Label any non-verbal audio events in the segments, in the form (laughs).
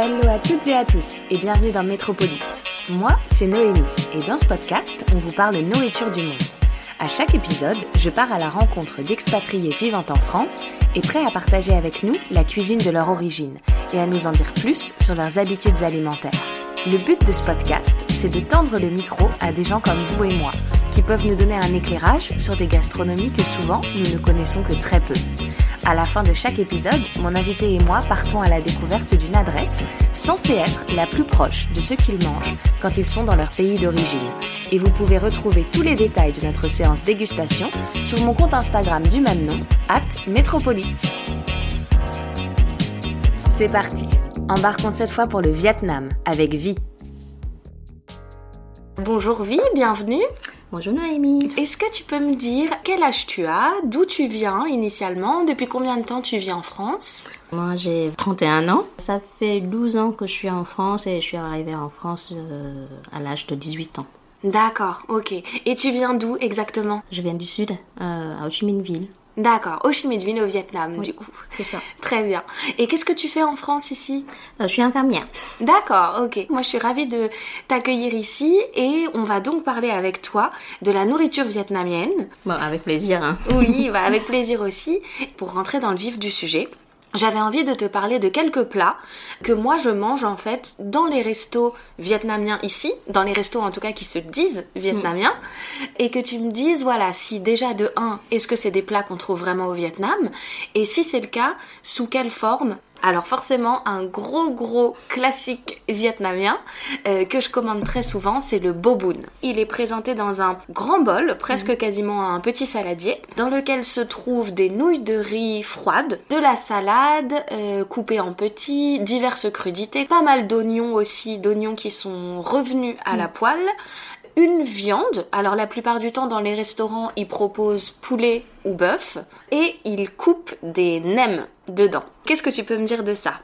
Hello à toutes et à tous et bienvenue dans Métropolite. Moi, c'est Noémie et dans ce podcast, on vous parle nourriture du monde. À chaque épisode, je pars à la rencontre d'expatriés vivant en France et prêts à partager avec nous la cuisine de leur origine et à nous en dire plus sur leurs habitudes alimentaires. Le but de ce podcast, c'est de tendre le micro à des gens comme vous et moi, qui peuvent nous donner un éclairage sur des gastronomies que souvent nous ne connaissons que très peu. À la fin de chaque épisode, mon invité et moi partons à la découverte d'une adresse censée être la plus proche de ce qu'ils mangent quand ils sont dans leur pays d'origine. Et vous pouvez retrouver tous les détails de notre séance dégustation sur mon compte Instagram du même nom, at Métropolite. C'est parti Embarquons cette fois pour le Vietnam avec Vi. Bonjour Vi, bienvenue Bonjour Noémie. Est-ce que tu peux me dire quel âge tu as, d'où tu viens initialement, depuis combien de temps tu vis en France? Moi j'ai 31 ans. Ça fait 12 ans que je suis en France et je suis arrivée en France euh, à l'âge de 18 ans. D'accord, ok. Et tu viens d'où exactement? Je viens du sud, euh, à Ho Chi Minh Ville. D'accord, Ho Chi Minh Ville au Vietnam du coup. C'est ça. (laughs) Très bien. Et qu'est-ce que tu fais en France ici? Euh, je suis infirmière. D'accord, ok. Moi, je suis ravie de t'accueillir ici et on va donc parler avec toi de la nourriture vietnamienne. Bon, avec plaisir. Hein. Oui, (laughs) bah, avec plaisir aussi. Pour rentrer dans le vif du sujet, j'avais envie de te parler de quelques plats que moi je mange en fait dans les restos vietnamiens ici, dans les restos en tout cas qui se disent vietnamiens, et que tu me dises voilà si déjà de 1, est-ce que c'est des plats qu'on trouve vraiment au Vietnam, et si c'est le cas, sous quelle forme alors forcément, un gros gros classique vietnamien euh, que je commande très souvent, c'est le bobun. Il est présenté dans un grand bol, presque quasiment un petit saladier, dans lequel se trouvent des nouilles de riz froides, de la salade euh, coupée en petits, diverses crudités, pas mal d'oignons aussi, d'oignons qui sont revenus à la poêle, une viande. Alors la plupart du temps dans les restaurants, ils proposent poulet ou bœuf et ils coupent des nems dedans. Qu'est-ce que tu peux me dire de ça?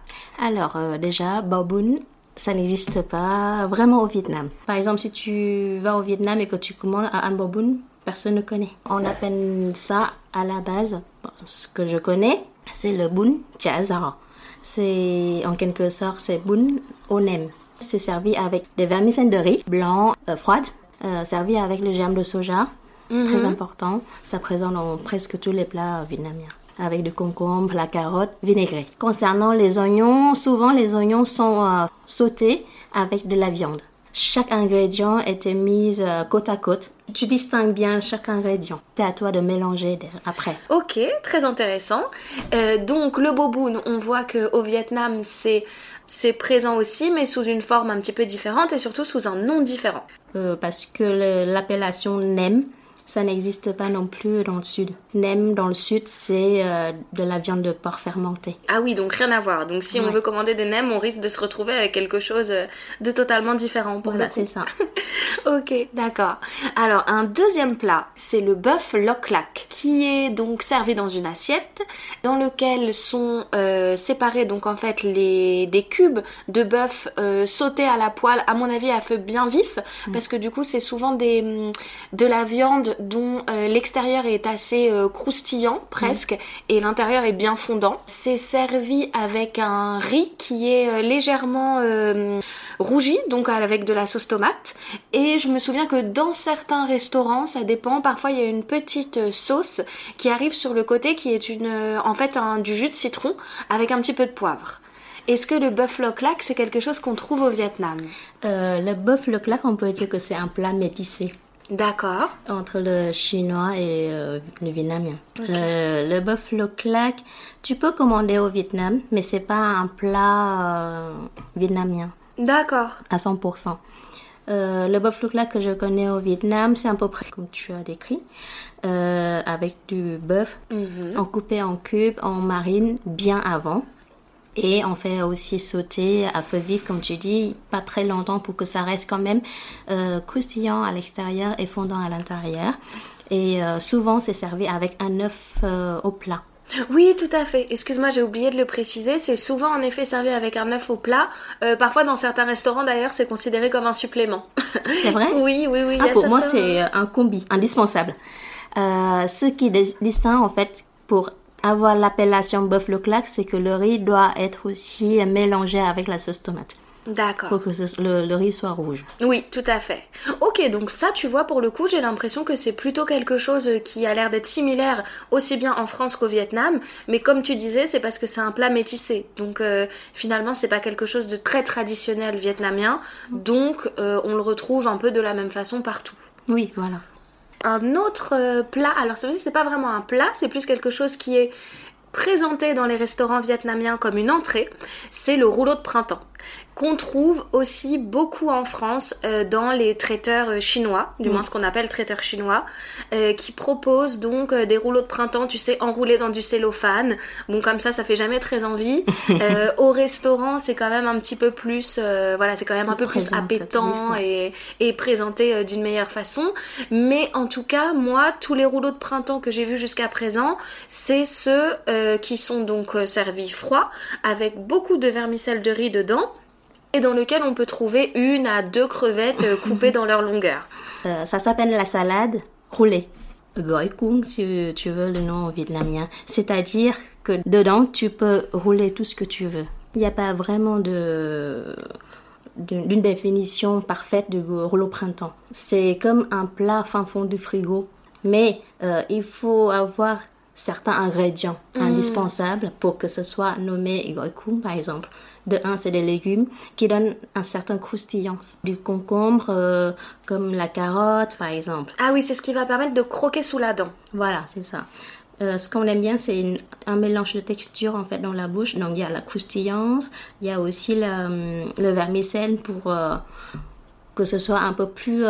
Alors euh, déjà, baoboon, ça n'existe pas vraiment au Vietnam. Par exemple, si tu vas au Vietnam et que tu commandes un baoboon, personne ne connaît. On appelle ça à la base, ce que je connais, c'est le bun cha giò. C'est en quelque sorte c'est bun au nem. C'est servi avec des vermicelles de riz blanc euh, froides, euh, servi avec le germe de soja, très important. Ça présente dans presque tous les plats euh, vietnamiens avec du concombre, la carotte, vinaigré. Concernant les oignons, souvent les oignons sont euh, sautés avec de la viande. Chaque ingrédient était mis euh, côte à côte. Tu distingues bien chaque ingrédient. C'est à toi de mélanger après. Ok, très intéressant. Euh, donc le boboon, on voit que au Vietnam c'est c'est présent aussi, mais sous une forme un petit peu différente et surtout sous un nom différent. Parce que le- l'appellation nem, ça n'existe pas non plus dans le sud. Nem dans le sud, c'est euh, de la viande de porc fermentée. Ah oui, donc rien à voir. Donc si on veut commander des nems, on risque de se retrouver avec quelque chose euh, de totalement différent pour Voilà, c'est ça. (laughs) Ok, d'accord. Alors, un deuxième plat, c'est le bœuf loc lac, qui est donc servi dans une assiette, dans lequel sont euh, séparés donc en fait les des cubes de bœuf euh, sautés à la poêle, à mon avis à feu bien vif, parce que du coup c'est souvent des de la viande dont l'extérieur est assez croustillant presque et l'intérieur est bien fondant. C'est servi avec un riz qui est euh, légèrement euh, rougi, donc avec de la sauce tomate. Et je me souviens que dans certains restaurants, ça dépend, parfois il y a une petite euh, sauce qui arrive sur le côté qui est une, en fait un, du jus de citron avec un petit peu de poivre. Est-ce que le bœuf loc lac c'est quelque chose qu'on trouve au Vietnam? Euh, le bœuf le claque, on peut dire que c'est un plat métissé. D'accord. entre le chinois et euh, le vietnamien. Euh, le buffalo claque, tu peux commander au Vietnam, mais c'est pas un plat euh, vietnamien D'accord. à 100%. Euh, le buffalo claque que je connais au Vietnam, c'est à peu près comme tu as décrit, avec du bœuf en coupé en cubes, en marine bien avant. Et on fait aussi sauter à feu vif, comme tu dis, pas très longtemps pour que ça reste quand même euh, croustillant à l'extérieur et fondant à l'intérieur. Et euh, souvent, c'est servi avec un œuf euh, au plat. Oui, tout à fait. Excuse-moi, j'ai oublié de le préciser. C'est souvent en effet servi avec un œuf au plat. Euh, parfois, dans certains restaurants d'ailleurs, c'est considéré comme un supplément. (laughs) C'est vrai? Oui, oui, oui. y Ah, a pour moi, c'est un combi, indispensable. Euh, ce qui dis- distingue, en fait, pour avoir l'appellation buffalo claque, c'est que le riz doit être aussi mélangé avec la sauce tomate. D'accord. faut que ce- le, le riz soit rouge. Oui, tout à fait. Ok, donc ça, tu vois, pour le coup, j'ai l'impression que c'est plutôt quelque chose qui a l'air d'être similaire aussi bien en France qu'au Vietnam. Mais comme tu disais, c'est parce que c'est un plat métissé. Donc euh, finalement, c'est pas quelque chose de très traditionnel vietnamien. Donc euh, on le retrouve un peu de la même façon partout. Oui, voilà. Un autre euh, plat, alors aussi c'est pas vraiment un plat, c'est plus quelque chose qui est présenté dans les restaurants vietnamiens comme une entrée, c'est le rouleau de printemps qu'on trouve aussi beaucoup en France euh, dans les traiteurs euh, chinois, du moins ce qu'on appelle traiteurs chinois, euh, qui proposent donc euh, des rouleaux de printemps, tu sais, enroulés dans du cellophane. Bon, comme ça, ça fait jamais très envie. (laughs) Euh, au restaurant, c'est quand même un petit peu plus, euh, voilà, c'est quand même un peu plus appétant et, et présenté d'une meilleure façon. Mais en tout cas, moi, tous les rouleaux de printemps que j'ai vus jusqu'à présent, c'est ceux euh, qui sont donc servis froids, avec beaucoup de vermicelle de riz dedans, et dans lequel on peut trouver une à deux crevettes euh, coupées dans leur longueur. Euh, ça s'appelle la salade roulée. Goi kung, si tu veux le nom vietnamien. C'est-à-dire que dedans, tu peux rouler tout ce que tu veux. Il n'y a pas vraiment de d'une définition parfaite du rouleau printemps. C'est comme un plat fin fond du frigo, mais euh, il faut avoir certains ingrédients indispensables pour que ce soit nommé goi kung, par exemple. De un, c'est des légumes qui donnent un certain croustillant. Du concombre, euh, comme la carotte, par exemple. Ah oui, c'est ce qui va permettre de croquer sous la dent. Voilà, c'est ça. Euh, ce qu'on aime bien, c'est un mélange de texture en fait dans la bouche. Donc il y a la croustillance, il y a aussi la, le vermicelle pour euh, que ce soit un peu plus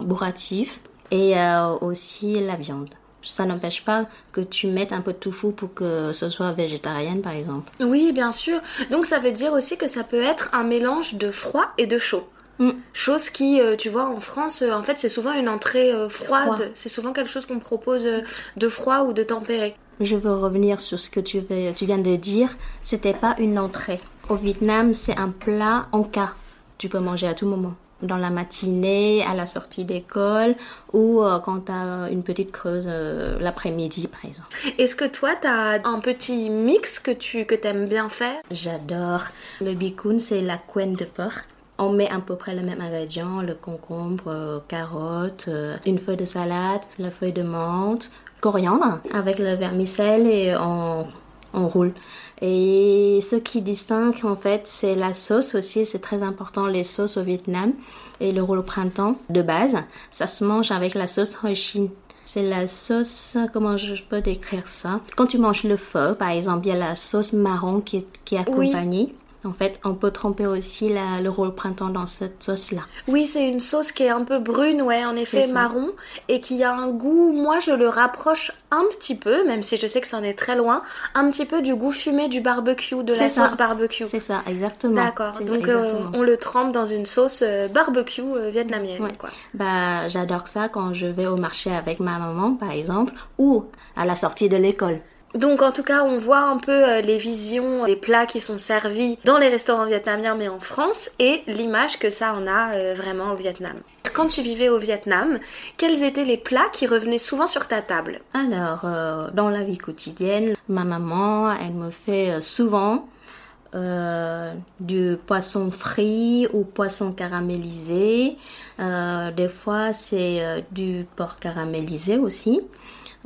bourratif et aussi la viande. Ça n'empêche pas que tu mettes un peu de tofu pour que ce soit végétarienne par exemple. Oui, bien sûr. Donc ça veut dire aussi que ça peut être un mélange de froid et de chaud. Mm. Chose qui, euh, tu vois, en France, euh, en fait, c'est souvent une entrée euh, froide. Froid. C'est souvent quelque chose qu'on propose de froid ou de tempéré. Je veux revenir sur ce que tu, veux- tu viens de dire. C'était pas une entrée. Au Vietnam, c'est un plat en cas. Tu peux manger à tout moment. Dans la matinée, à la sortie d'école ou euh, quand tu as une petite creuse euh, l'après-midi, par exemple. Est-ce que toi, t'as un petit mix que tu que t'aimes bien faire? J'adore. Le bikun, c'est la couenne de porc. On met à peu près le même ingrédient, le concombre, euh, carotte, une feuille de salade, la feuille de menthe, coriandre avec le vermicelle et on, on roule. Et ce qui distingue en fait, c'est la sauce aussi, c'est très important, les sauces au Vietnam et le rouleau printemps de base, ça se mange avec la sauce Hoi Chin. C'est la sauce, comment je peux décrire ça? Quand tu manges le pho, par exemple, il y a la sauce marron qui est, qui est Oui. En fait, on peut tremper aussi la- le rouleau printemps dans cette sauce-là. Oui, c'est une sauce qui est un peu brune, ouais, en effet, marron, et qui a un goût, moi je le rapproche un petit peu, même si je sais que ça en est très loin, un petit peu du goût fumé du barbecue, de la ça. sauce barbecue. C'est ça, exactement. D'accord, donc ça, euh, on le trempe dans une sauce euh, barbecue euh, vietnamienne, Ouais. quoi. Bah, j'adore ça quand je vais au marché avec ma maman, par exemple, ou à la sortie de l'école. Donc en tout cas, on voit un peu euh, les visions des plats qui sont servis dans les restaurants vietnamiens mais en France et l'image que ça en a euh, vraiment au Vietnam. Quand tu vivais au Vietnam, quels étaient les plats qui revenaient souvent sur ta table? Alors, euh, dans la vie quotidienne, ma maman, elle me fait souvent du poisson frit ou poisson caramélisé. Des fois, c'est du porc caramélisé aussi,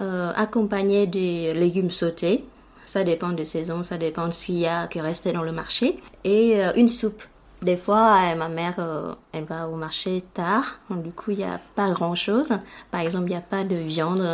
euh, accompagné de légumes sautés. Ça dépend de saison, ça dépend de qu'il y a qui reste dans le marché. Et euh, une soupe. Des fois, euh, ma mère, elle va au marché tard. Du coup, il n'y a pas grand-chose. Par exemple, il n'y a pas de viande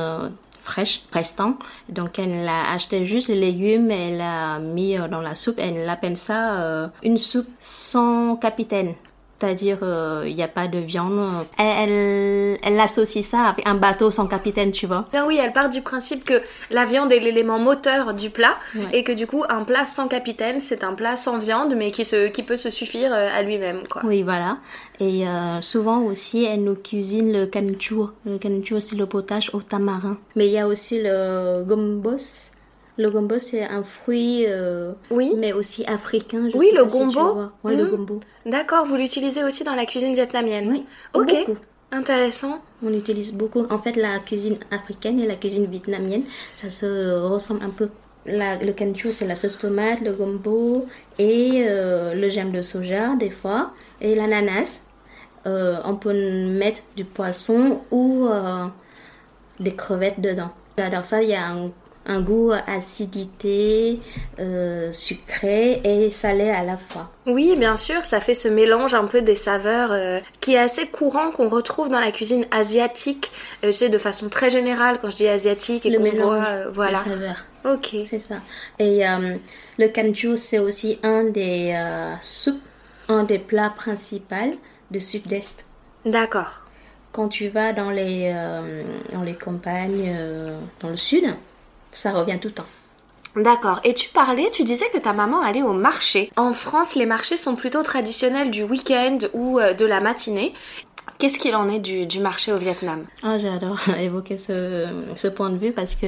fraîche, restant. Donc, elle a acheté juste les légumes, elle a mis dans la soupe. Elle appelle ça une soupe sans capitaine. C'est-à-dire, il euh, n'y a pas de viande. Elle, elle, associe ça avec un bateau sans capitaine, tu vois. Ah oui, elle part du principe que la viande est l'élément moteur du plat et que du coup, un plat sans capitaine, c'est un plat sans viande, mais qui, se, qui peut se suffire euh, à lui-même, quoi. Oui, voilà. Et euh, souvent aussi, elle nous cuisine le canuchou. Le canuchou, c'est le potage au tamarin. Mais il y a aussi le gombos. Le gombo, c'est un fruit, euh, oui. mais aussi africain. oui, le gombo. oui, le hmm. gombo. D'accord, vous l'utilisez aussi dans la cuisine vietnamienne. Oui. Ok. Intéressant. On utilise beaucoup. En fait, la cuisine africaine et la cuisine vietnamienne, ça se ressemble un peu. le canchou, c'est la sauce tomate, le gombo et euh, le gemme de soja, des fois, et l'ananas. Euh, on peut mettre du poisson ou des crevettes dedans. J'adore ça. Il y a un un goût acidité, euh, sucré et salé à la fois. Oui, bien sûr, ça fait ce mélange un peu des saveurs euh, qui est assez courant qu'on retrouve dans la cuisine asiatique. Euh, je sais de façon très générale quand je dis asiatique et qu'on voit, voilà. saveurs. Ok. C'est ça. Et le kanju, c'est aussi un des soupes, un des plats principaux du sud-est. D'accord. Quand tu vas dans les, dans les campagnes, dans le sud, ça revient tout le temps. D'accord. Et tu parlais, tu disais que ta maman allait au marché. En France, les marchés sont plutôt traditionnels du week-end ou euh, de la matinée. Qu'est-ce qu'il en est du, marché au Vietnam? Ah, J'adore (laughs) évoquer ce, point de vue parce que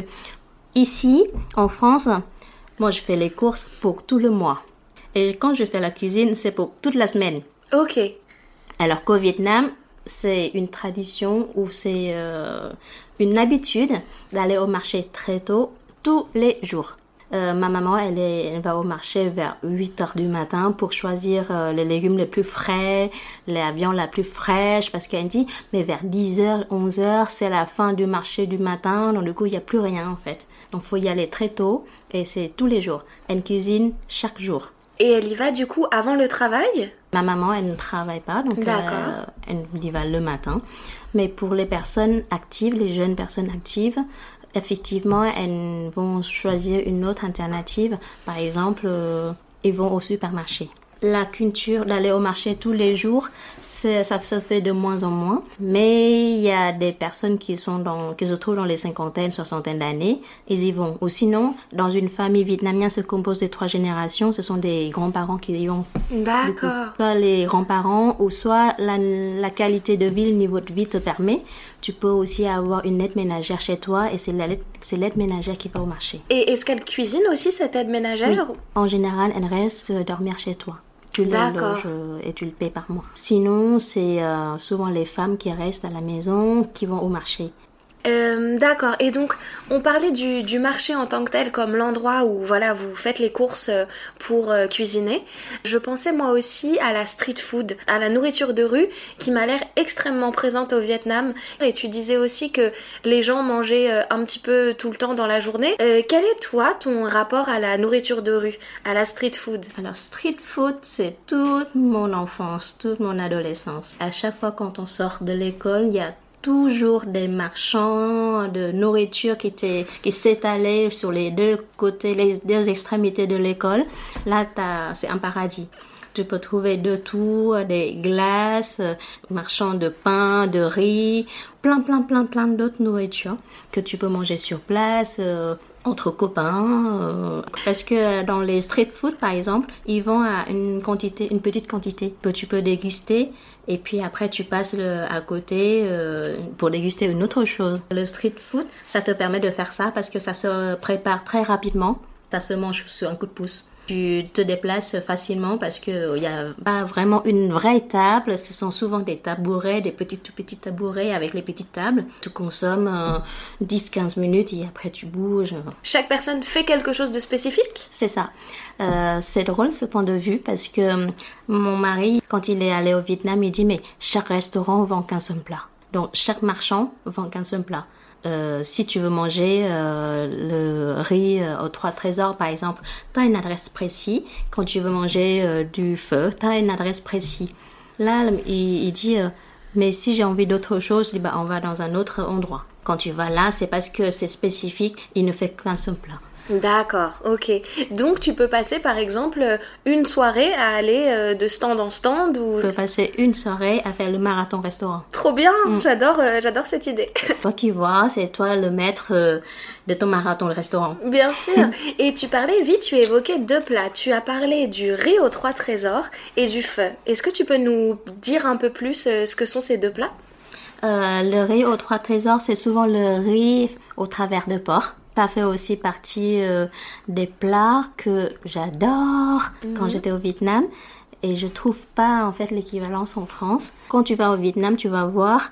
ici, en France, moi je fais les courses pour tout le mois. Et quand je fais la cuisine, c'est pour toute la semaine. Ok. Alors qu'au Vietnam, c'est une tradition ou c'est euh, une habitude d'aller au marché très tôt, tous les jours. Euh, ma maman, elle, elle, va au marché vers 8 heures du matin pour choisir euh, les légumes les plus frais, la viande la plus fraîche, parce qu'elle dit, mais vers 10 heures, 11 heures, c'est la fin du marché du matin, donc du coup, il n'y a plus rien en fait. Donc, faut y aller très tôt et c'est tous les jours. Elle cuisine chaque jour. Et elle y va du coup avant le travail? Ma maman, elle ne travaille pas, donc euh, elle y va le matin. Mais pour les personnes actives, les jeunes personnes actives, effectivement, elles vont choisir une autre alternative. Par exemple, euh, ils vont au supermarché la culture d'aller au marché tous les jours, ça se fait de moins en moins. Mais il y a des personnes qui sont dans, qui se trouvent dans les cinquantaines, soixantaines d'années, ils y vont. Ou sinon, dans une famille vietnamienne se compose de trois générations, ce sont des grands-parents qui y vont. D'accord. Soit les grands-parents, ou soit la, la, qualité de vie, le niveau de vie te permet. Tu peux aussi avoir une aide ménagère chez toi et c'est l'aide ménagère qui va au marché. Et est-ce qu'elle cuisine aussi cette aide ménagère En général, elle reste dormir chez toi tu le euh, et tu le payes par mois. Sinon, c'est euh, souvent les femmes qui restent à la maison, qui vont au marché. Euh, d'accord. Et donc, on parlait du, marché en tant que tel comme l'endroit où voilà vous faites les courses euh, pour euh, cuisiner. Je pensais moi aussi à la street food, à la nourriture de rue qui m'a l'air extrêmement présente au Vietnam. Et tu disais aussi que les gens mangeaient un petit peu tout le temps dans la journée. quel est toi ton rapport à la nourriture de rue, à la street food? Alors street food, c'est toute mon enfance, toute mon adolescence. À chaque fois quand on sort de l'école, il y a toujours des marchands de nourriture qui, étaient, qui s'étalaient sur les deux côtés, les deux extrémités de l'école. Là, c'est un paradis. Tu peux trouver de tout, des glaces, marchands de pain, de riz, plein, plein, plein, plein d'autres nourritures que tu peux manger sur place, euh, entre copains. Euh, parce que dans les street food, par exemple, ils vont à une quantité, une petite quantité que tu peux déguster et puis après tu passes à côté euh, pour déguster une autre chose. Le street food, ça te permet de faire ça parce que ça se prépare très rapidement, ça se mange sur un coup de pouce tu te déplaces facilement parce que il y a pas vraiment une vraie table. Ce sont souvent des tabourets, des petits tout petits tabourets avec les petites tables. Tu consommes 10-15 euh, minutes et après tu bouges. Chaque personne fait quelque chose de spécifique? C'est ça. Euh, c'est drôle ce point de vue parce que euh, mon mari, quand il est allé au Vietnam, il dit mais chaque restaurant vend qu'un seul plat. Donc chaque marchand vend qu'un seul plat. Euh, si tu veux manger euh, le riz euh, aux trois trésors, par exemple, tu as une adresse précise. Quand tu veux manger euh, du feu, tu as une adresse précise. Là, il, il dit, mais si j'ai envie d'autre chose, bah, on va dans un autre endroit. Quand tu vas là, c'est parce que c'est spécifique, il ne fait qu'un seul plat. D'accord, ok. Donc tu peux passer par exemple une soirée à aller euh, de stand en stand ou Tu peux passer une soirée à faire le marathon restaurant. trop bien. J'adore, euh, j'adore cette idée. Toi qui vois, c'est toi le maître euh, de ton marathon restaurant. Bien sûr. (laughs) Et tu parlais vite, tu évoquais deux plats. Tu as parlé du riz aux trois trésors et du feu. Est-ce que tu peux nous dire un peu plus euh, ce que sont ces deux plats? Euh, le riz aux trois trésors, c'est souvent le riz au travers de porc. Ça fait aussi partie euh, des plats que j'adore quand j'étais au Vietnam. Et je trouve pas en fait l'équivalence en France. Quand tu vas au Vietnam, tu vas voir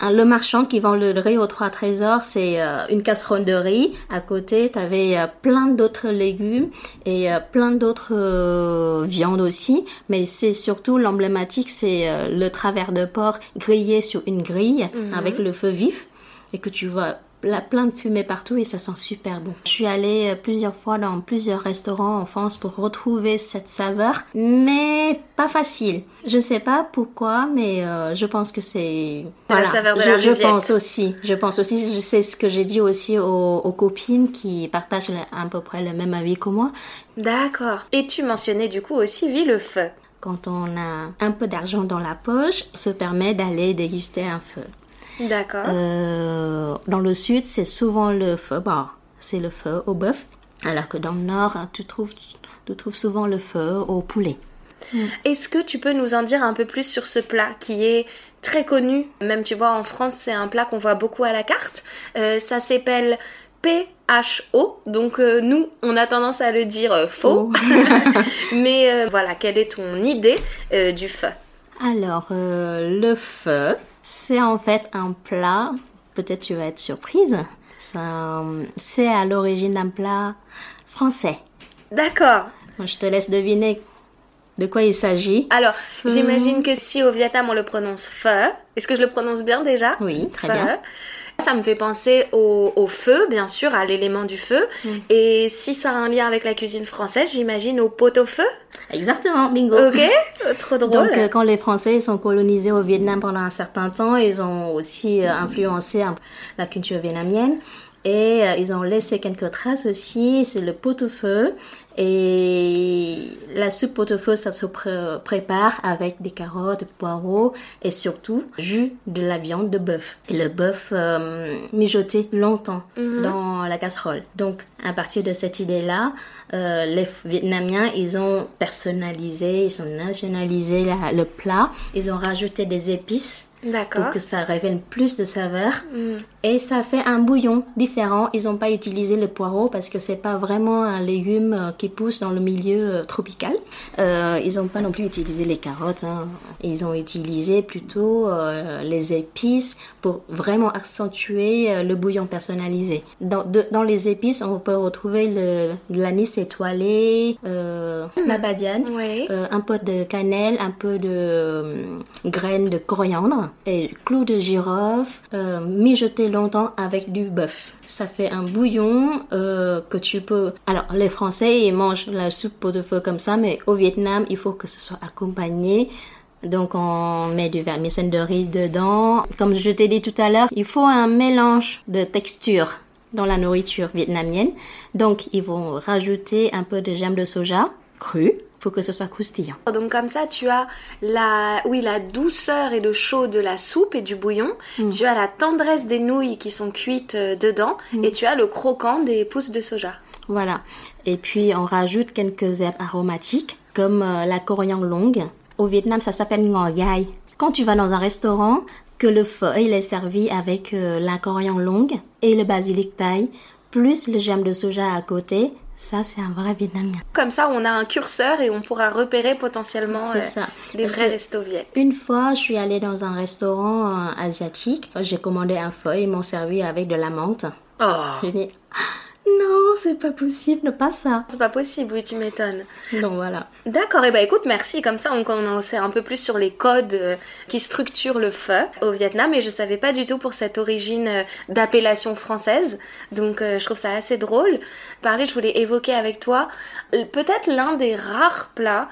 un- le marchand qui vend le riz aux trois trésors, c'est euh, une casserole de riz. À côté, tu avais plein d'autres légumes et euh, plein d'autres euh, viandes aussi. Mais c'est surtout l'emblématique, c'est euh, le travers de porc grillé sur une grille avec le feu vif et que tu vois plein de fumée partout et ça sent super bon. Je suis allée euh, plusieurs fois dans plusieurs restaurants en France pour retrouver cette saveur, mais pas facile. Je sais pas pourquoi, mais euh, je pense que c'est la saveur de je, la je pense aussi. Je pense aussi. Je sais ce que j'ai dit aussi aux, aux copines qui partagent à peu près le même avis que moi. D'accord. Et tu mentionnais du coup aussi, vie le feu. Quand on a un peu d'argent dans la poche, on se permet d'aller déguster un feu. D'accord. Euh, dans le sud, c'est souvent le feu. Bon, c'est le feu au bœuf. Alors que dans le nord, tu trouves, tu trouves souvent le feu au poulet. Est-ce que tu peux nous en dire un peu plus sur ce plat qui est très connu? Même tu vois en France c'est un plat qu'on voit beaucoup à la carte. Euh, ça s'appelle PHO. Donc euh, nous on a tendance à le dire euh, faux. (laughs) Mais voilà, quelle est ton idée du feu? Alors, le feu, c'est en fait un plat. Peut-être tu vas être surprise. Ça, C'est à l'origine d'un plat français. D'accord. Je te laisse deviner de quoi il s'agit. Alors, j'imagine que si au Vietnam on le prononce feu, est-ce que je le prononce bien déjà? Oui, très bien. Ça me fait penser au, au feu, bien sûr, à l'élément du feu. Mm. Et si ça a un lien avec la cuisine française, j'imagine au pot-au-feu. Exactement, bingo. Ok, (laughs) trop drôle. Donc, euh, quand les Français sont colonisés au Vietnam pendant un certain temps, ils ont aussi euh, influencé un- la culture vietnamienne et euh, ils ont laissé quelques traces aussi. C'est le pot-au-feu et la soupe pot-au-feu, ça se pré- prépare avec des carottes, des poireaux et surtout jus de la viande de bœuf. Et le bœuf euh, mijoté longtemps dans la casserole. Donc, à partir de cette idée-là, euh, les Vietnamiens, ils ont personnalisé, ils ont nationalisé la- le plat. Ils ont rajouté des épices pour que ça révèle plus de saveur. Et ça fait un bouillon différent. Ils n'ont pas utilisé le poireau parce que c'est pas vraiment un légume euh, qui pousse dans le milieu euh, tropical. Euh, ils n'ont pas non plus utilisé les carottes. hein. Ils ont utilisé plutôt euh, les épices pour vraiment accentuer le bouillon personnalisé. Dans, de- dans les épices, on peut retrouver l'anis étoilé, euh, Oui. euh, un peu de cannelle, un peu de euh, graines de coriandre et clous de girofle euh, mijoté longtemps avec du bœuf. Ça fait un bouillon que tu peux... Alors, les Français, ils mangent la soupe pot de feu comme ça, mais au Vietnam, il faut que ce soit accompagné. Donc, on met du vermicelle de riz dedans. Comme je t'ai dit tout à l'heure, il faut un mélange de texture dans la nourriture vietnamienne. Donc, ils vont rajouter un peu de germe de soja cru pour que ce soit croustillant. Donc comme ça, tu as la, oui, la douceur et le chaud de la soupe et du bouillon. Mm. Tu as la tendresse des nouilles qui sont cuites euh, dedans. Mm. Et tu as le croquant des pousses de soja. Voilà. Et puis, on rajoute quelques herbes aromatiques, comme euh, la coriandre longue. Au Vietnam, ça s'appelle ngò gai. Quand tu vas dans un restaurant, que le feu il est servi avec euh, la coriandre longue et le basilic thaï, plus le germe de soja à côté, ça, c'est un vrai vietnamien. Comme ça, on a un curseur et on pourra repérer potentiellement euh, ça. les Parce vrais restos viet. Une fois, je suis allée dans un restaurant euh, asiatique. J'ai commandé un feu, ils m'ont servi avec de la menthe. Oh, Je dis, Ah, Non, c'est pas possible, pas ça. C'est pas possible, oui, tu m'étonnes. Donc voilà. D'accord, et bah écoute, merci. Comme ça, on, on sait un peu plus sur les codes euh, qui structurent le feu au Vietnam. Et je savais pas du tout pour cette origine euh, d'appellation française. Donc euh, je trouve ça assez drôle. Parler, je voulais évoquer avec toi peut-être l'un des rares plats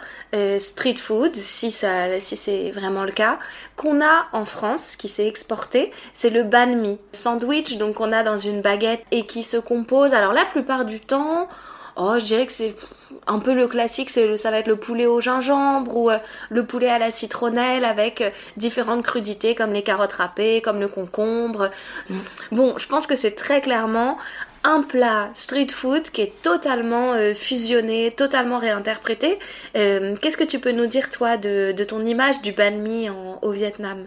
street food, si, ça, si c'est vraiment le cas, qu'on a en France, qui s'est exporté. C'est le banh mi. Sandwich, donc on a dans une baguette et qui se compose. Alors la plupart du temps, Oh, je dirais que c'est un peu le classique, ça va être le poulet au gingembre ou euh, le poulet à la citronnelle avec euh, différentes crudités comme les carottes râpées, comme le concombre. Bon, je pense que c'est très clairement un plat street food qui est totalement euh, fusionné, totalement réinterprété. Qu'est-ce que tu peux nous dire toi de, ton image du banh mi au Vietnam?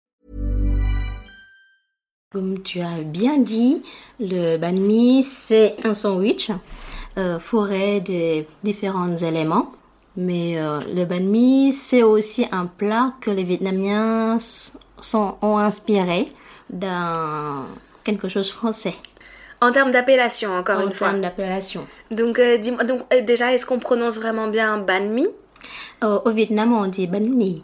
Comme tu as bien dit, le banh mi, c'est un sandwich euh, fourré de différents éléments. Mais euh, le banh mi, c'est aussi un plat que les Vietnamiens sont, ont inspiré d'un quelque chose français. En termes d'appellation, encore une fois. En termes d'appellation. Donc, euh, donc déjà, est-ce qu'on prononce vraiment bien banh mi? Au Vietnam, on dit banh mi.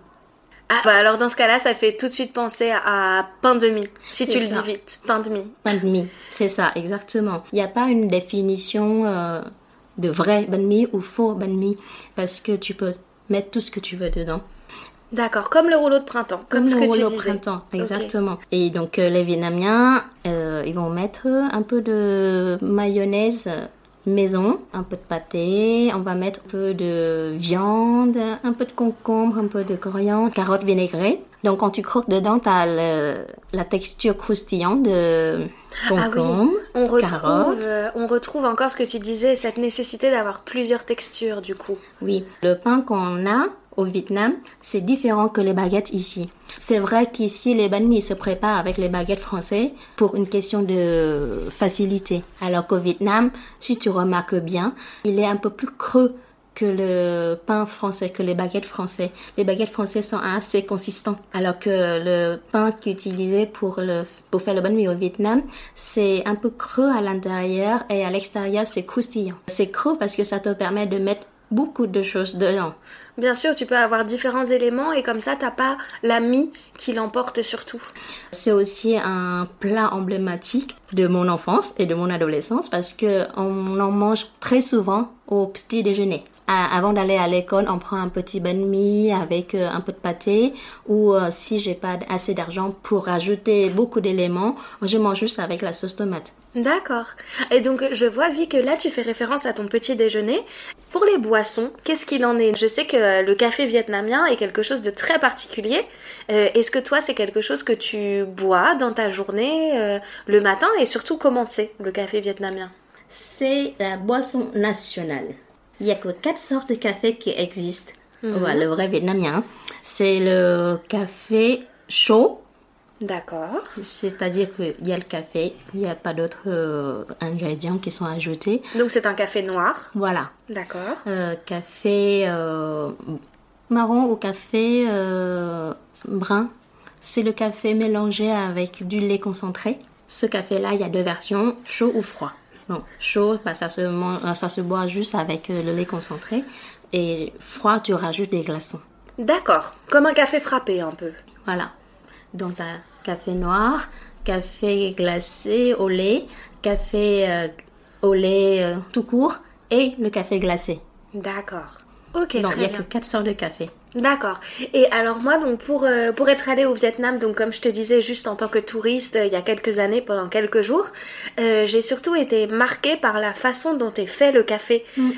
Ah, bah alors dans ce cas-là, ça fait tout de suite penser à pain de mie, si tu le dis vite. Pain de mie. Pain de mie, c'est ça, exactement. Il n'y a pas une définition euh, de vrai banh mi ou faux banh mi, parce que tu peux mettre tout ce que tu veux dedans. D'accord, comme le rouleau de printemps, comme, ce que tu disais. de printemps, exactement. Et donc euh, les Vietnamiens, euh, ils vont mettre un peu de mayonnaise maison, un peu de pâté, on va mettre un peu de viande, un peu de concombre, un peu de coriandre, carottes vinaigrées. Donc quand tu croques dedans, tu as la texture croustillante de concombre, ah on retrouve, euh, on retrouve encore ce que tu disais, cette nécessité d'avoir plusieurs textures du coup. Oui, le pain qu'on a, au Vietnam, c'est différent que les baguettes ici. C'est vrai qu'ici, les banh se préparent avec les baguettes françaises pour une question de facilité. Alors qu'au Vietnam, si tu remarques bien, il est un peu plus creux que le pain français, que les baguettes françaises. Les baguettes françaises sont assez consistants, alors que le pain qui est utilisé pour, le, pour faire le banh mi au Vietnam, c'est un peu creux à l'intérieur et à l'extérieur, c'est croustillant. C'est creux parce que ça te permet de mettre beaucoup de choses dedans. Bien sûr, tu peux avoir différents éléments et comme ça, t'as pas la mie qui l'emporte surtout. C'est aussi un plat emblématique de mon enfance et de mon adolescence parce que on en mange très souvent au petit déjeuner. Avant d'aller à l'école, on prend un petit banh mi avec euh, un peu de pâté ou euh, si j'ai pas assez d'argent pour rajouter beaucoup d'éléments, je mange juste avec la sauce tomate. D'accord. Et donc je vois, Vi, que là tu fais référence à ton petit déjeuner. Pour les boissons, qu'est-ce qu'il en est? Je sais que le café vietnamien est quelque chose de très particulier. Euh, est-ce que toi c'est quelque chose que tu bois dans ta journée euh, le matin? Et surtout comment c'est le café vietnamien? C'est la boisson nationale. Il y a que quatre sortes de café qui existent. Mhm. le vrai vietnamien. C'est le café chaud, D'accord. C'est-à-dire qu'il y a le café, il n'y a pas d'autres euh, ingrédients qui sont ajoutés. Donc c'est un café noir Voilà. D'accord. Euh, café euh, marron ou café brun. C'est le café mélangé avec du lait concentré. Ce café-là, il y a deux versions, chaud ou froid. Bon, chaud, bah, ça, se, ça se boit juste avec le lait concentré. Et froid, tu rajoutes des glaçons. D'accord, comme un café frappé un peu. Voilà. Donc, tu as café noir, café glacé au lait, café euh, au lait euh, tout court et le café glacé. D'accord. Ok, Donc, il n'y a que quatre sortes de café. D'accord. Et alors moi, donc pour, euh, pour être allée au Vietnam, donc comme je te disais, juste en tant que touriste, il y a quelques années, pendant quelques jours, j'ai surtout été marquée par la façon dont est fait le café, mm.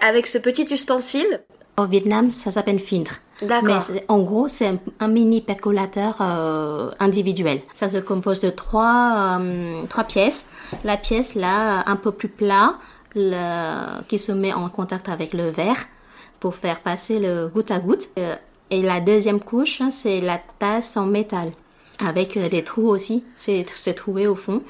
avec ce petit ustensile Au Vietnam, ça s'appelle filtre. D'accord. Mais en gros, c'est un, un mini percolateur euh, individuel. Ça se compose de trois, euh, trois pièces. La pièce là, un peu plus plat, le- qui se met en contact avec le verre pour faire passer le goutte à goutte. Euh, et la deuxième couche, hein, c'est la tasse en métal avec euh, des trous aussi. C'est troué au fond.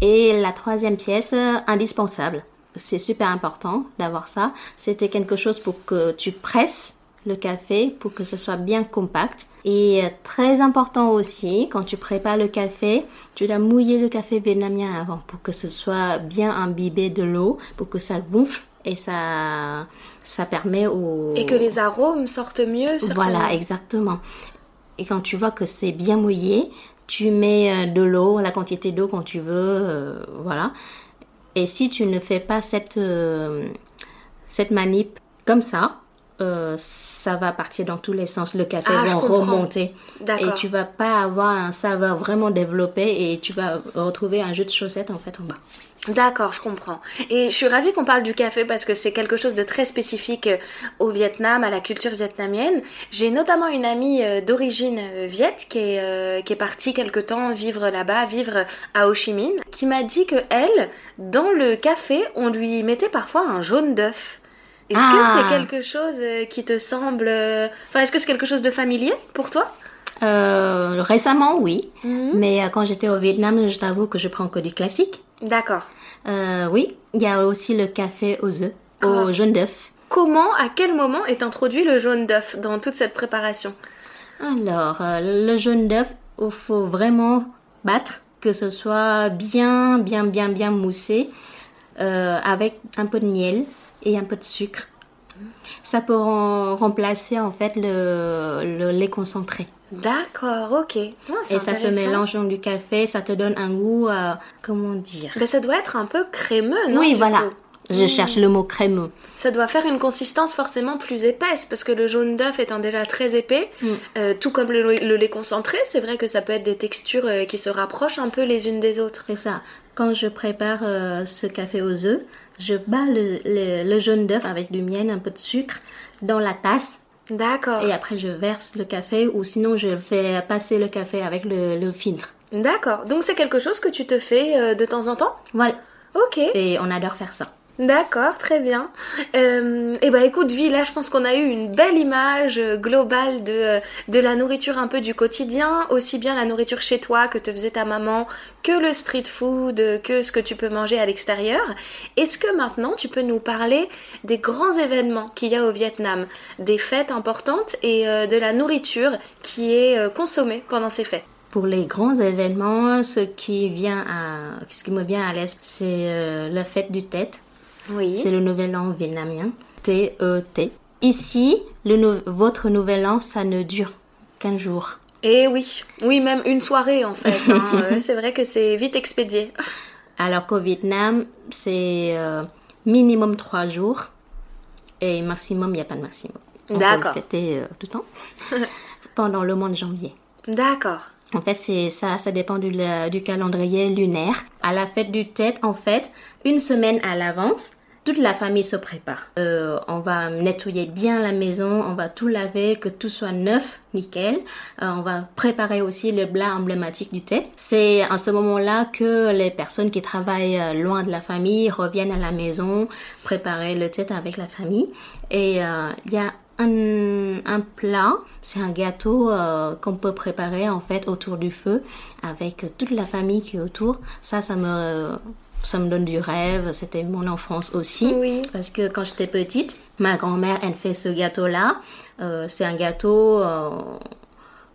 Et la troisième pièce, euh, indispensable. C'est super important d'avoir ça. C'était quelque chose pour que tu presses le café pour que ce soit bien compact. Et très important aussi, quand tu prépares le café, tu dois mouiller le café vietnamien avant pour que ce soit bien imbibé de l'eau, pour que ça gonfle et ça, ça permet au... Et que les arômes sortent mieux. Voilà, exactement. Et quand tu vois que c'est bien mouillé, tu mets euh, de l'eau, la quantité d'eau quand tu veux, euh, voilà. Et si tu ne fais pas cette, euh, cette manip comme ça, euh, ça va partir dans tous les sens. Le café Ah, va remonter. Et tu vas pas avoir un saveur vraiment développé et tu vas retrouver un jeu de chaussettes en fait en bas. D'accord, je comprends. Et je suis ravie qu'on parle du café parce que c'est quelque chose de très spécifique euh, au Vietnam, à la culture vietnamienne. J'ai notamment une amie euh, d'origine euh, viet qui est, euh, qui est partie quelque temps vivre là-bas, vivre à Ho Chi Minh, qui m'a dit que elle, dans le café, on lui mettait parfois un jaune d'œuf. Est-ce Ah. que c'est quelque chose euh, qui te semble... euh, Enfin, est-ce que c'est quelque chose de familier pour toi? Euh, récemment, oui. Mais euh, quand j'étais au Vietnam, je t'avoue que je prends que du classique. D'accord. Euh, oui, il y a aussi le café aux œufs, Ah. au jaune d'œuf. Comment, à quel moment est introduit le jaune d'œuf dans toute cette préparation? Alors, le jaune d'œuf, il faut vraiment battre, que ce soit bien, bien, bien, bien moussé, avec un peu de miel et un peu de sucre. Ça peut rem- remplacer en fait le, le lait concentré. D'accord, ok. Ah, Et ça se mélange dans du café, ça te donne un goût, euh, comment dire? Ben, ça doit être un peu crémeux, non Oui, voilà. coup? Je cherche le mot crémeux. Ça doit faire une consistance forcément plus épaisse, parce que le jaune d'œuf étant déjà très épais, Mm. euh, tout comme le, le lait concentré, c'est vrai que ça peut être des textures euh, qui se rapprochent un peu les unes des autres. C'est ça. Quand je prépare euh, ce café aux œufs, je bats le, le- le jaune d'œuf avec du miel, un peu de sucre dans la tasse. D'accord. Et après, je verse le café ou sinon, je fais passer le café avec le, le filtre. D'accord. Donc c'est quelque chose que tu te fais euh, de temps en temps? Voilà. Ok. Et on adore faire ça. D'accord, très bien. Euh, et bah écoute, Vi, là je pense qu'on a eu une belle image euh, globale de, euh, de la nourriture un peu du quotidien, aussi bien la nourriture chez toi que te faisait ta maman, que le street food, euh, que ce que tu peux manger à l'extérieur. Est-ce que maintenant tu peux nous parler des grands événements qu'il y a au Vietnam, des fêtes importantes et de la nourriture qui est consommée pendant ces fêtes? Pour les grands événements, ce qui, vient à, ce qui me vient à l'esprit, c'est la fête du Tet. Oui. C'est le nouvel an vietnamien. T-E-T. Ici, le nou- votre nouvel an, ça ne dure qu'un jour. Et oui, oui, même une soirée en fait. hein. (laughs) Euh, c'est vrai que c'est vite expédié. Alors qu'au Vietnam, c'est euh, minimum trois jours et maximum, il n'y a pas de maximum. On peut D'accord. fêter euh, tout le temps (laughs) (laughs) pendant le mois de janvier. D'accord. En fait, c'est ça, ça dépend du, la- du calendrier lunaire. À la fête du Tête, en fait, une semaine à l'avance, toute la famille se prépare. Euh, on va nettoyer bien la maison, on va tout laver, que tout soit neuf, nickel. Euh, on va préparer aussi le plat emblématique du Tête. C'est à ce moment-là que les personnes qui travaillent euh, loin de la famille reviennent à la maison, préparer le Tête avec la famille. Et il y a un, plat, c'est un gâteau qu'on peut préparer en fait autour du feu avec toute la famille qui est autour. Ça, ça me, ça me donne du rêve. C'était mon enfance aussi. Oui. Parce que quand j'étais petite, ma grand-mère, elle fait ce gâteau-là. Euh, c'est un gâteau euh,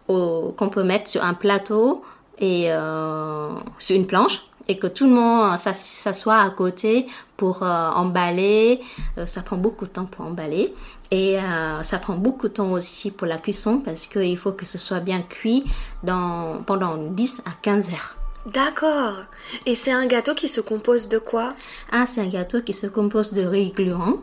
qu'on peut mettre sur un plateau et euh, sur une planche et que tout le monde s'ass- s'assoit à côté pour emballer. Ça prend beaucoup de temps pour emballer. Et ça prend beaucoup de temps aussi pour la cuisson parce qu'il faut que ce soit bien cuit dans, pendant 10 à 15 heures. D'accord. Et c'est un gâteau qui se compose de quoi? Ah, c'est un gâteau qui se compose de riz gluant.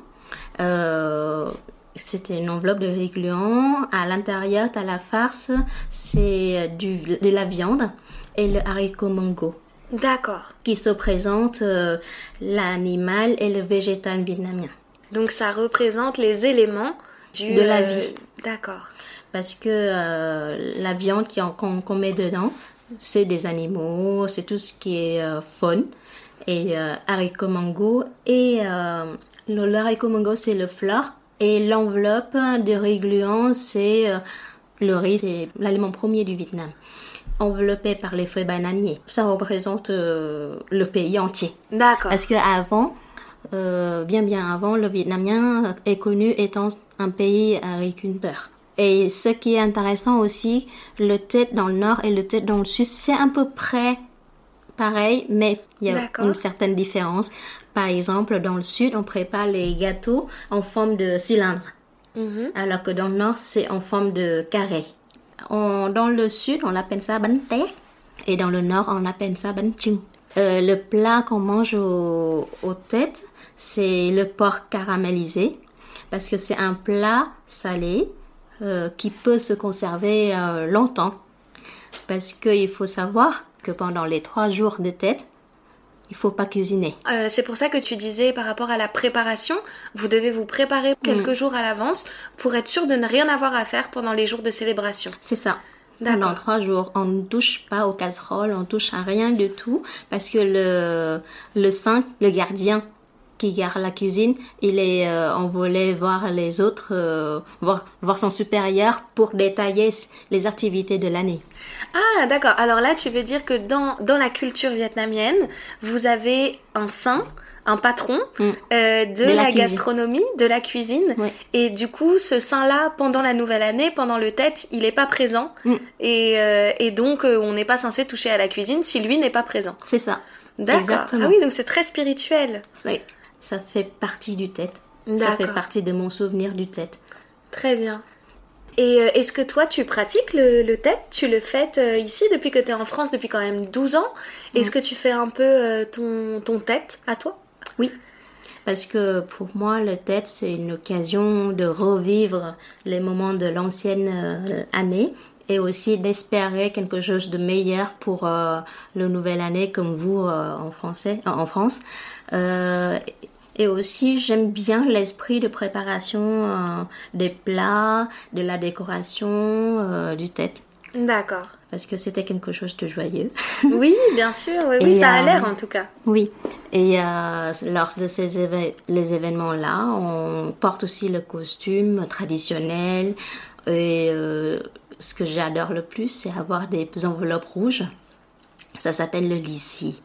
Euh, c'était une enveloppe de riz gluant. À l'intérieur, tu as la farce, c'est du, de la viande et le haricot mango D'accord. qui se présente euh, l'animal et le végétal vietnamien. Donc ça représente les éléments Du, De la euh, vie. D'accord. Parce que euh, la viande qu'on met dedans, c'est des animaux, c'est tout ce qui est euh, faune. Et euh, haricots mango. Et euh, le, le haricot mango, c'est le fleur. Et l'enveloppe de riz gluant, c'est euh, le riz, c'est l'aliment premier du Vietnam. Enveloppé par les feuilles bananiers. Ça représente le pays entier. D'accord. Parce qu'avant, bien bien avant, le vietnamien est connu étant un pays agriculteur. Et ce qui est intéressant aussi, le tête dans le nord et le tête dans le sud, c'est à peu près pareil, mais il y a une certaine différence. Par exemple, dans le sud, on prépare les gâteaux en forme de cylindre, Mhm. alors que dans le nord, c'est en forme de carré. On- dans le sud, on appelle ça bánh tét, et dans le nord, on appelle ça bánh chưng. Euh, le plat qu'on mange au- aux têtes, c'est le porc caramélisé, parce que c'est un plat salé euh, qui peut se conserver euh, longtemps. Parce qu'il faut savoir que pendant les trois jours de tête, il faut pas cuisiner. Euh, c'est pour ça que tu disais par rapport à la préparation, vous devez vous préparer quelques jours à l'avance pour être sûr de ne rien avoir à faire pendant les jours de célébration. C'est ça. Pendant trois jours, on ne touche pas aux casseroles, on touche à rien du tout parce que le, le saint, le gardien qui garde la cuisine, il est euh, envolé voir les autres, euh, voir, voir son supérieur pour détailler les activités de l'année. Ah, d'accord. Alors là, tu veux dire que dans, dans la culture vietnamienne, vous avez un saint, un patron Mm. euh, de, De la gastronomie, de la cuisine. Et du coup, ce saint-là, pendant la nouvelle année, pendant le tête, il n'est pas présent. Mm. Et, euh, et donc, euh, on n'est pas censé toucher à la cuisine si lui n'est pas présent. C'est ça. D'accord. Ah oui, donc c'est très spirituel. Ouais. Ça fait partie du tête. Ça fait partie de mon souvenir du tête. Très bien. Et euh, est-ce que toi, tu pratiques le, le TED Tu le fais euh, ici depuis que tu es en France depuis quand même 12 ans Est-ce que tu fais un peu euh, ton, ton TED à toi? Oui, parce que pour moi, le tête, c'est une occasion de revivre les moments de l'ancienne année et aussi d'espérer quelque chose de meilleur pour euh, le nouvelle année comme vous euh, en français, en France. Euh, et aussi, j'aime bien l'esprit de préparation euh, des plats, de la décoration euh, du tête, D'accord. parce que c'était quelque chose de joyeux. (laughs) Oui, bien sûr. Oui, ça a euh, l'air en tout cas. Oui, et lors de ces éve- les événements-là, on porte aussi le costume traditionnel. Et ce que j'adore le plus, c'est avoir des enveloppes rouges. Ça s'appelle le lissi.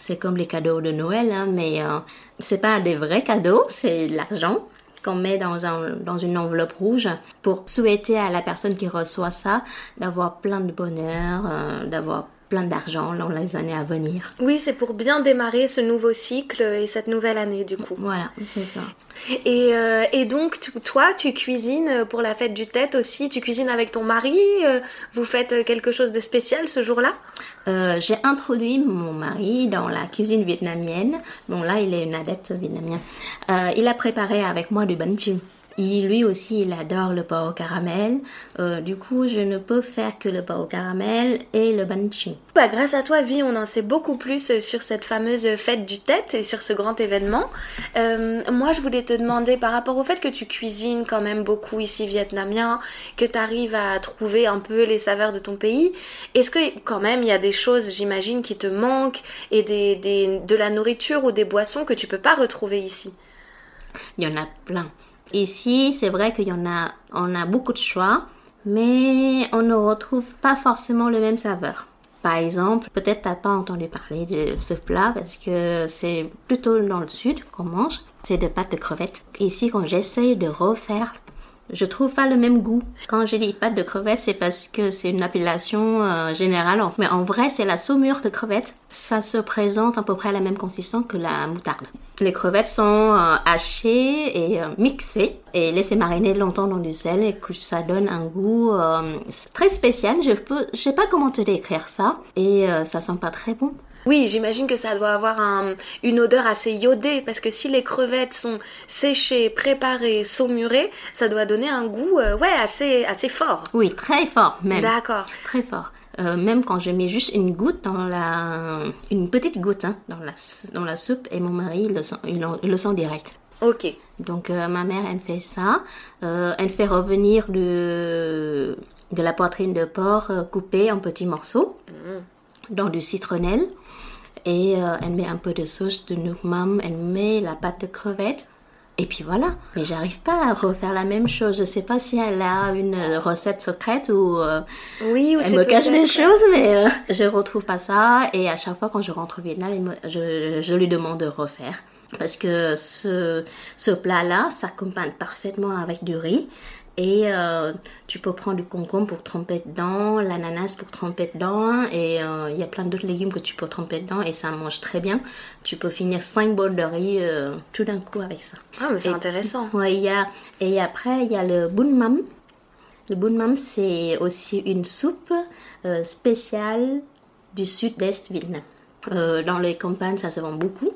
C'est comme les cadeaux de Noël, hein, mais euh, c'est pas des vrais cadeaux, c'est l'argent qu'on met dans, un, dans une enveloppe rouge pour souhaiter à la personne qui reçoit ça d'avoir plein de bonheur, euh, d'avoir plein d'argent dans les années à venir. Oui, c'est pour bien démarrer ce nouveau cycle et cette nouvelle année du coup. Voilà, c'est ça. Et, euh, et donc, tu- toi, tu cuisines pour la fête du tête aussi Tu cuisines avec ton mari euh, Vous faites quelque chose de spécial ce jour-là? Euh, j'ai introduit mon mari dans la cuisine vietnamienne. Bon, là, il est un adepte vietnamien. Il a préparé avec moi du bánh chưng. Il, lui aussi, il adore le porc au caramel. Euh, du coup, je ne peux faire que le porc au caramel et le chưng. Bah, grâce à toi, Vi, on en sait beaucoup plus euh, sur cette fameuse fête du tête et sur ce grand événement. Euh, moi, je voulais te demander par rapport au fait que tu cuisines quand même beaucoup ici vietnamien, que tu arrives à trouver un peu les saveurs de ton pays. Est-ce que quand même il y a des choses, j'imagine, qui te manquent et des, des- de la nourriture ou des boissons que tu peux pas retrouver ici? Il y en a plein. Ici, c'est vrai qu'il y en a, on a beaucoup de choix, mais on ne retrouve pas forcément le même saveur. Par exemple, peut-être t'as pas entendu parler de ce plat parce que c'est plutôt dans le sud qu'on mange. C'est de pâtes de crevettes. Ici, quand j'essaye de refaire, je trouve pas le même goût. Quand je dis pâte de crevettes, c'est parce que c'est une appellation euh, générale. Mais en vrai, c'est la saumure de crevettes. Ça se présente à peu près à la même consistance que la moutarde. Les crevettes sont euh, hachées et euh, mixées et laissées mariner longtemps dans du sel et que ça donne un goût euh, très spécial. Je peux, je sais pas comment te décrire ça et ça sent pas très bon. Oui, j'imagine que ça doit avoir un- une odeur assez iodée parce que si les crevettes sont séchées, préparées, saumurées, ça doit donner un goût euh, ouais assez assez fort. Oui, très fort même. D'accord. Très fort. Euh, même quand je mets juste une goutte dans la, une petite goutte hein, dans la dans la soupe et mon mari le sent, il, le sent direct. Ok. Donc euh, ma mère, elle fait ça. Euh, elle fait revenir de, de la poitrine de porc euh, coupée en petits morceaux dans du citronnelle. Et euh, elle met un peu de sauce de nougmam, elle met la pâte de crevette. Et puis voilà. Mais j'arrive pas à refaire la même chose. Je sais pas si elle a une recette secrète ou euh, Oui, ou elle me cache des choses, mais euh, je retrouve pas ça. Et à chaque fois quand je rentre au Vietnam, elle me- je, je lui demande de refaire. Parce que ce, ce plat-là s'accompagne parfaitement avec du riz. Et euh, tu peux prendre du concombre pour tremper dedans, l'ananas pour tremper dedans, et euh, il y a plein d'autres légumes que tu peux tremper dedans, et ça mange très bien. Tu peux finir 5 bols de riz euh, tout d'un coup avec ça. Ah, mais c'est intéressant. (laughs) Ouais, il y a, et après, il y a le bun mam. Le bun mam, c'est aussi une soupe spéciale du sud-est Vietnam. Dans les campagnes, ça se vend beaucoup.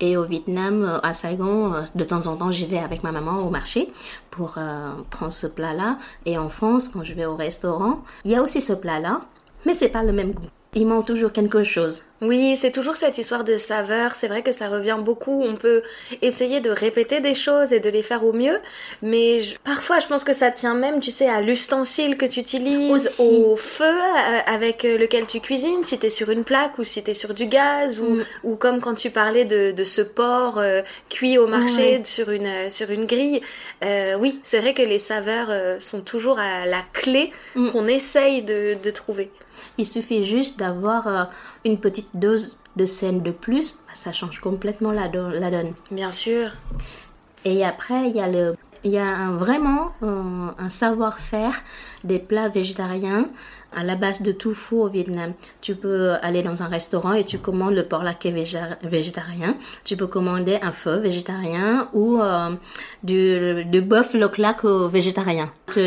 Et au Vietnam, euh, à Saigon, euh, de temps en temps, j'y vais avec ma maman au marché pour euh, prendre ce plat-là. Et en France, quand je vais au restaurant, il y a aussi ce plat-là, mais c'est pas le même goût. Il manque toujours quelque chose. Oui, c'est toujours cette histoire de saveur. C'est vrai que ça revient beaucoup. On peut essayer de répéter des choses et de les faire au mieux, mais je- parfois je pense que ça tient même, tu sais, à l'ustensile que tu utilises, Aussi. au feu euh, avec euh, lequel tu cuisines, si t'es sur une plaque ou si t'es sur du gaz, ou, Mm. ou comme quand tu parlais de, de ce porc euh, cuit au marché Ouais. sur, une, sur une grille. Euh, oui, c'est vrai que les saveurs euh, sont toujours à la clé Mm. qu'on essaye de, de trouver. Il suffit juste d'avoir euh, une petite dose de sel de plus, ça change complètement la, do- la donne. Bien sûr. Et après, il y a, le, il y a un- vraiment euh, un savoir-faire des plats végétariens à la base de tofu au Vietnam. Tu peux aller dans un restaurant et tu commandes le porc végé- végétarien. Tu peux commander un feu végétarien ou euh, du, du bœuf loc lac au végétarien. Tu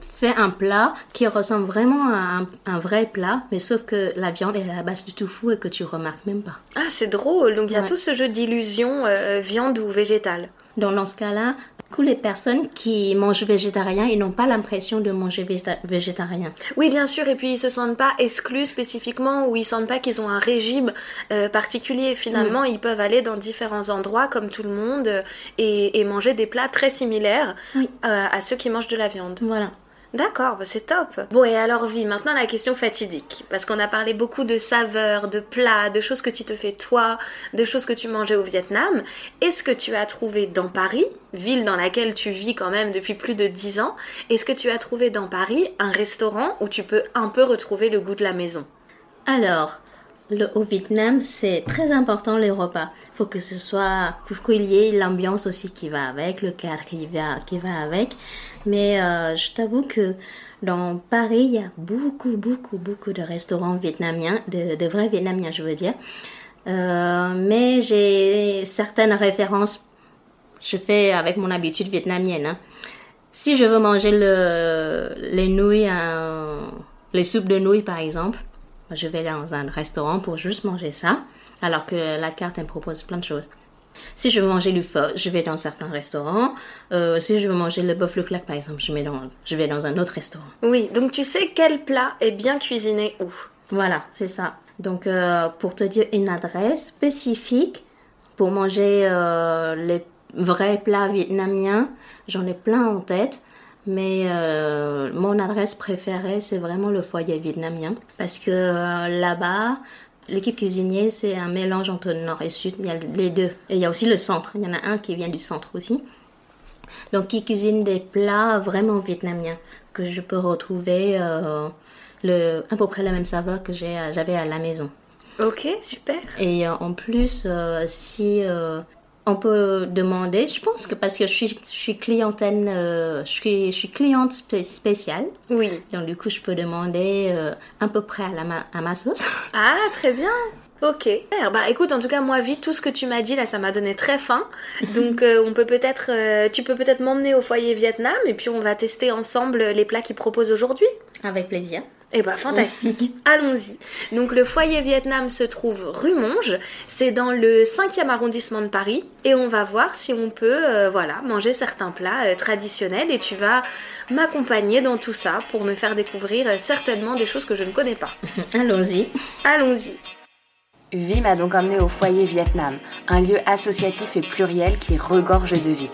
fais un plat qui ressemble vraiment à un, un vrai plat, mais sauf que la viande est à la base du tofu et que tu remarques même pas. Ah, c'est drôle. Donc il y a Ouais. tout ce jeu d'illusion euh, viande ou végétale. Donc dans ce cas-là, tous les personnes qui mangent végétarien, ils n'ont pas l'impression de manger végéta- végétarien. Oui, bien sûr. Et puis ils se sentent pas exclus spécifiquement ou ils sentent pas qu'ils ont un régime euh, particulier. Finalement, ils peuvent aller dans différents endroits comme tout le monde euh, et, et manger des plats très similaires Oui. euh, à ceux qui mangent de la viande. Voilà. D'accord, bah c'est top. Bon, et alors, vie, maintenant la question fatidique. Parce qu'on a parlé beaucoup de saveurs, de plats, de choses que tu te fais toi, de choses que tu mangeais au Vietnam. Est-ce que tu as trouvé dans Paris, ville dans laquelle tu vis quand même depuis plus de 10 ans, est-ce que tu as trouvé dans Paris un restaurant où tu peux un peu retrouver le goût de la maison? Alors, au Vietnam, c'est très important les repas. Il faut que ce soit, faut qu'il y ait l'ambiance aussi qui va avec, le cadre qui va, qui va avec. Mais euh, je t'avoue que dans Paris, il y a beaucoup, beaucoup, beaucoup de restaurants vietnamiens, de, vrais vietnamiens, je veux dire. Euh, mais j'ai certaines références, je fais avec mon habitude vietnamienne. hein. Si je veux manger le, les nouilles, euh, les soupes de nouilles par exemple, je vais dans un restaurant pour juste manger ça, alors que la carte elle propose plein de choses. Si je veux manger du pho, je vais dans certains restaurants. Euh, si je veux manger le bœuf le claque par exemple, je vais, dans, je vais dans un autre restaurant. Oui, donc tu sais quel plat est bien cuisiné où Voilà, c'est ça. Donc, euh, pour te dire une adresse spécifique pour manger euh, les vrais plats vietnamiens, j'en ai plein en tête. Mais euh, mon adresse préférée, c'est vraiment le foyer vietnamien. Parce que euh, là-bas, l'équipe cuisinier, c'est un mélange entre nord et sud. Il y a les deux. Et il y a aussi le centre. Il y en a un qui vient du centre aussi. Donc, ils cuisinent des plats vraiment vietnamiens que je peux retrouver euh, le, à peu près la même saveur que j'avais à la maison. Ok, super. Et en plus, si on peut demander, je pense que parce que je suis, je suis clientèle, euh, je suis, je suis cliente spé- spéciale, Oui. donc du coup, je peux demander euh, à peu près à, la ma, à ma sauce. (laughs) Ah, très bien. Ok. Bah écoute, en tout cas, moi, vie, tout ce que tu m'as dit là, ça m'a donné très faim. (laughs) Donc, euh, on peut peut-être, euh, tu peux peut-être m'emmener au foyer Vietnam et puis on va tester ensemble les plats qu'ils proposent aujourd'hui. Avec plaisir. Eh bah fantastique, (laughs) allons-y. Donc le foyer Vietnam se trouve rue Monge, c'est dans le 5e arrondissement de Paris et on va voir si on peut euh, voilà, manger certains plats euh, traditionnels et tu vas m'accompagner dans tout ça pour me faire découvrir euh, certainement des choses que je ne connais pas. (laughs) Allons-y. Allons-y. Vie m'a donc emmené au foyer Vietnam, un lieu associatif et pluriel qui regorge de vie.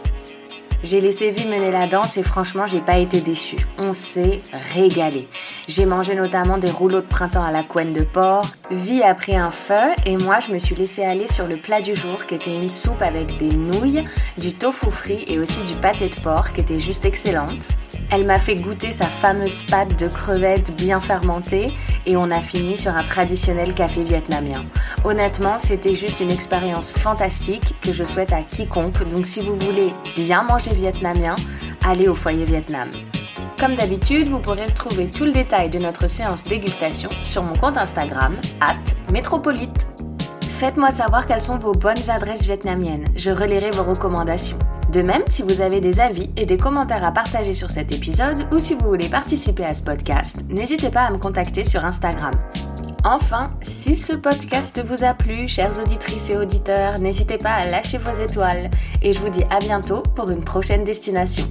J'ai laissé Vie mener la danse et franchement, j'ai pas été déçue. On s'est régalé. J'ai mangé notamment des rouleaux de printemps à la couenne de porc. Vie a pris un feu et moi, je me suis laissée aller sur le plat du jour qui était une soupe avec des nouilles, du tofu frit et aussi du pâté de porc qui était juste excellente. Elle m'a fait goûter sa fameuse pâte de crevettes bien fermentée et on a fini sur un traditionnel café vietnamien. Honnêtement, c'était juste une expérience fantastique que je souhaite à quiconque. Donc si vous voulez bien manger vietnamien, allez au foyer Vietnam. Comme d'habitude, vous pourrez retrouver tout le détail de notre séance dégustation sur mon compte Instagram, at. Faites-moi savoir quelles sont vos bonnes adresses vietnamiennes. Je relayerai vos recommandations. De même, si vous avez des avis et des commentaires à partager sur cet épisode ou si vous voulez participer à ce podcast, n'hésitez pas à me contacter sur Instagram. Enfin, si ce podcast vous a plu, chères auditrices et auditeurs, n'hésitez pas à lâcher vos étoiles et je vous dis à bientôt pour une prochaine destination.